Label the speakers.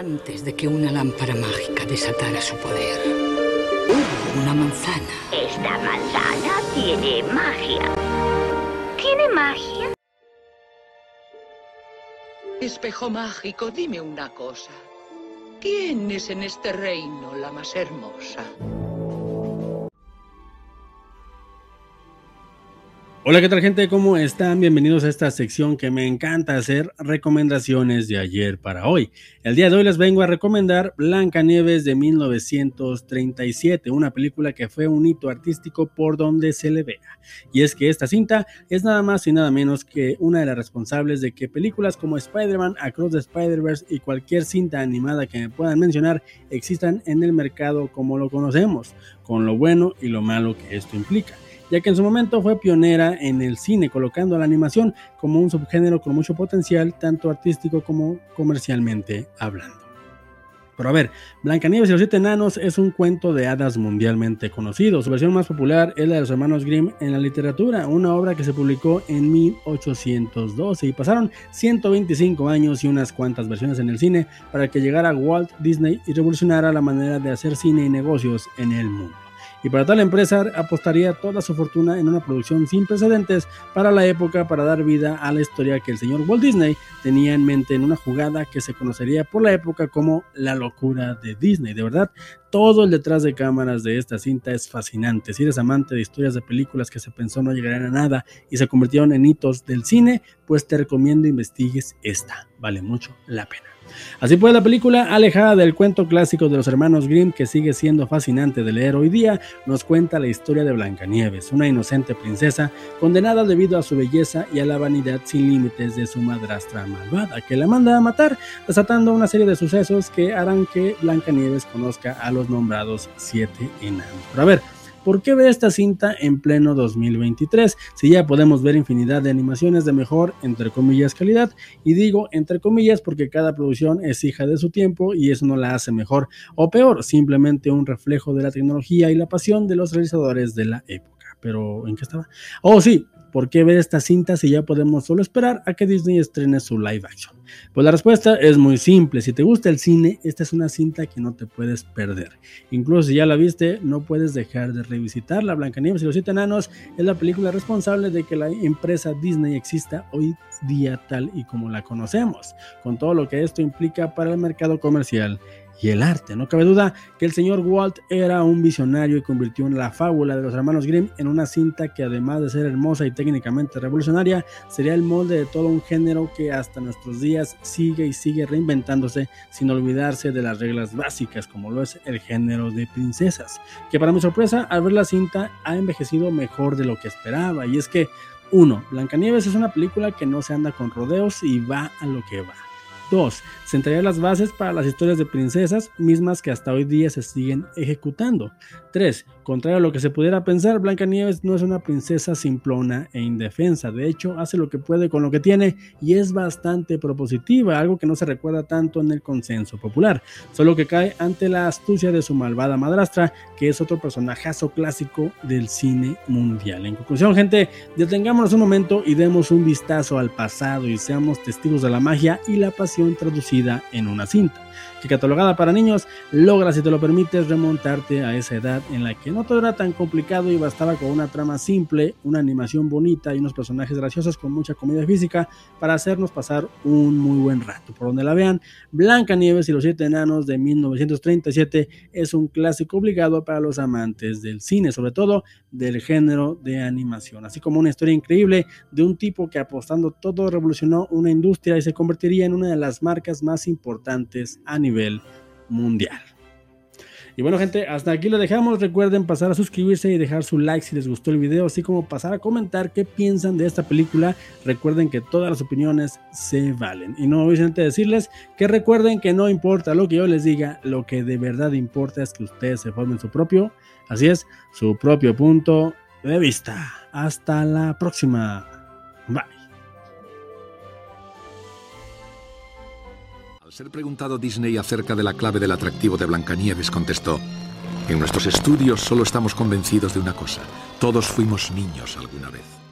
Speaker 1: Antes de que una lámpara mágica desatara su poder, hubo una manzana.
Speaker 2: Esta manzana tiene magia. ¿Tiene magia?
Speaker 1: Espejo mágico, dime una cosa. ¿Quién es en este reino la más hermosa?
Speaker 3: Hola, ¿qué tal gente? ¿Cómo están? Bienvenidos a esta sección que me encanta hacer recomendaciones de ayer para hoy. El día de hoy les vengo a recomendar Blancanieves de 1937, una película que fue un hito artístico por donde se le vea. Y es que esta cinta es nada más y nada menos que una de las responsables de que películas como Spider-Man, Across the Spider-Verse y cualquier cinta animada que me puedan mencionar existan en el mercado como lo conocemos, con lo bueno y lo malo que esto implica ya que en su momento fue pionera en el cine, colocando la animación como un subgénero con mucho potencial, tanto artístico como comercialmente hablando. Pero a ver, Blancanieves y los siete enanos es un cuento de hadas mundialmente conocido. Su versión más popular es la de los hermanos Grimm en la literatura, una obra que se publicó en 1812 y pasaron 125 años y unas cuantas versiones en el cine para que llegara Walt Disney y revolucionara la manera de hacer cine y negocios en el mundo y para tal empresa apostaría toda su fortuna en una producción sin precedentes para la época para dar vida a la historia que el señor Walt Disney tenía en mente en una jugada que se conocería por la época como la locura de Disney. De verdad, todo el detrás de cámaras de esta cinta es fascinante. Si eres amante de historias de películas que se pensó no llegarían a nada y se convirtieron en hitos del cine, pues te recomiendo investigues esta. Vale mucho la pena. Así pues, la película, alejada del cuento clásico de los hermanos Grimm, que sigue siendo fascinante de leer hoy día, nos cuenta la historia de Blancanieves, una inocente princesa condenada debido a su belleza y a la vanidad sin límites de su madrastra malvada, que la manda a matar, desatando una serie de sucesos que harán que Blancanieves conozca a los nombrados siete enanos. Pero a ver, ¿Por qué ver esta cinta en pleno 2023 si ya podemos ver infinidad de animaciones de mejor, entre comillas, calidad? Y digo entre comillas porque cada producción es hija de su tiempo y eso no la hace mejor o peor, simplemente un reflejo de la tecnología y la pasión de los realizadores de la época. Pero, ¿en qué estaba? Oh, sí, ¿Por qué ver esta cinta si ya podemos solo esperar a que Disney estrene su live action? Pues la respuesta es muy simple. Si te gusta el cine, esta es una cinta que no te puedes perder. Incluso si ya la viste, no puedes dejar de revisitarla. Blancanieves y los siete enanos es la película responsable de que la empresa Disney exista hoy día tal y como la conocemos, con todo lo que esto implica para el mercado comercial y el arte. No cabe duda que el señor Walt era un visionario y convirtió en la fábula de los hermanos Grimm en una cinta que además de ser hermosa y técnicamente revolucionaria, sería el molde de todo un género que hasta nuestros días sigue y sigue reinventándose sin olvidarse de las reglas básicas como lo es el género de princesas, que para mi sorpresa al ver la cinta ha envejecido mejor de lo que esperaba y es que 1. Blancanieves es una película que no se anda con rodeos y va a lo que va. 2. Sentaría las bases para las historias de princesas, mismas que hasta hoy día se siguen ejecutando. 3. Contrario a lo que se pudiera pensar, Blancanieves no es una princesa simplona e indefensa. De hecho, hace lo que puede con lo que tiene y es bastante propositiva, algo que no se recuerda tanto en el consenso popular. Solo que cae ante la astucia de su malvada madrastra, que es otro personajazo clásico del cine mundial. En conclusión, gente, detengámonos un momento y demos un vistazo al pasado y seamos testigos de la magia y la pasión traducida en una cinta que catalogada para niños logra, si te lo permites, remontarte a esa edad en la que no todo era tan complicado y bastaba con una trama simple, una animación bonita y unos personajes graciosos con mucha comedia física para hacernos pasar un muy buen rato. Por donde la vean, Blanca Nieves y los siete enanos de 1937 es un clásico obligado para los amantes del cine, sobre todo del género de animación, así como una historia increíble de un tipo que apostando todo revolucionó una industria y se convertiría en una de las marcas más importantes a nivel mundial. Y bueno gente, hasta aquí lo dejamos. Recuerden pasar a suscribirse y dejar su like si les gustó el video, así como pasar a comentar qué piensan de esta película. Recuerden que todas las opiniones se valen. Y no olviden decirles que recuerden que no importa lo que yo les diga, lo que de verdad importa es que ustedes se formen su propio, así es, su propio punto de vista. Hasta la próxima. Bye.
Speaker 4: Ser preguntado Disney acerca de la clave del atractivo de Blancanieves, contestó, en nuestros estudios solo estamos convencidos de una cosa, todos fuimos niños alguna vez.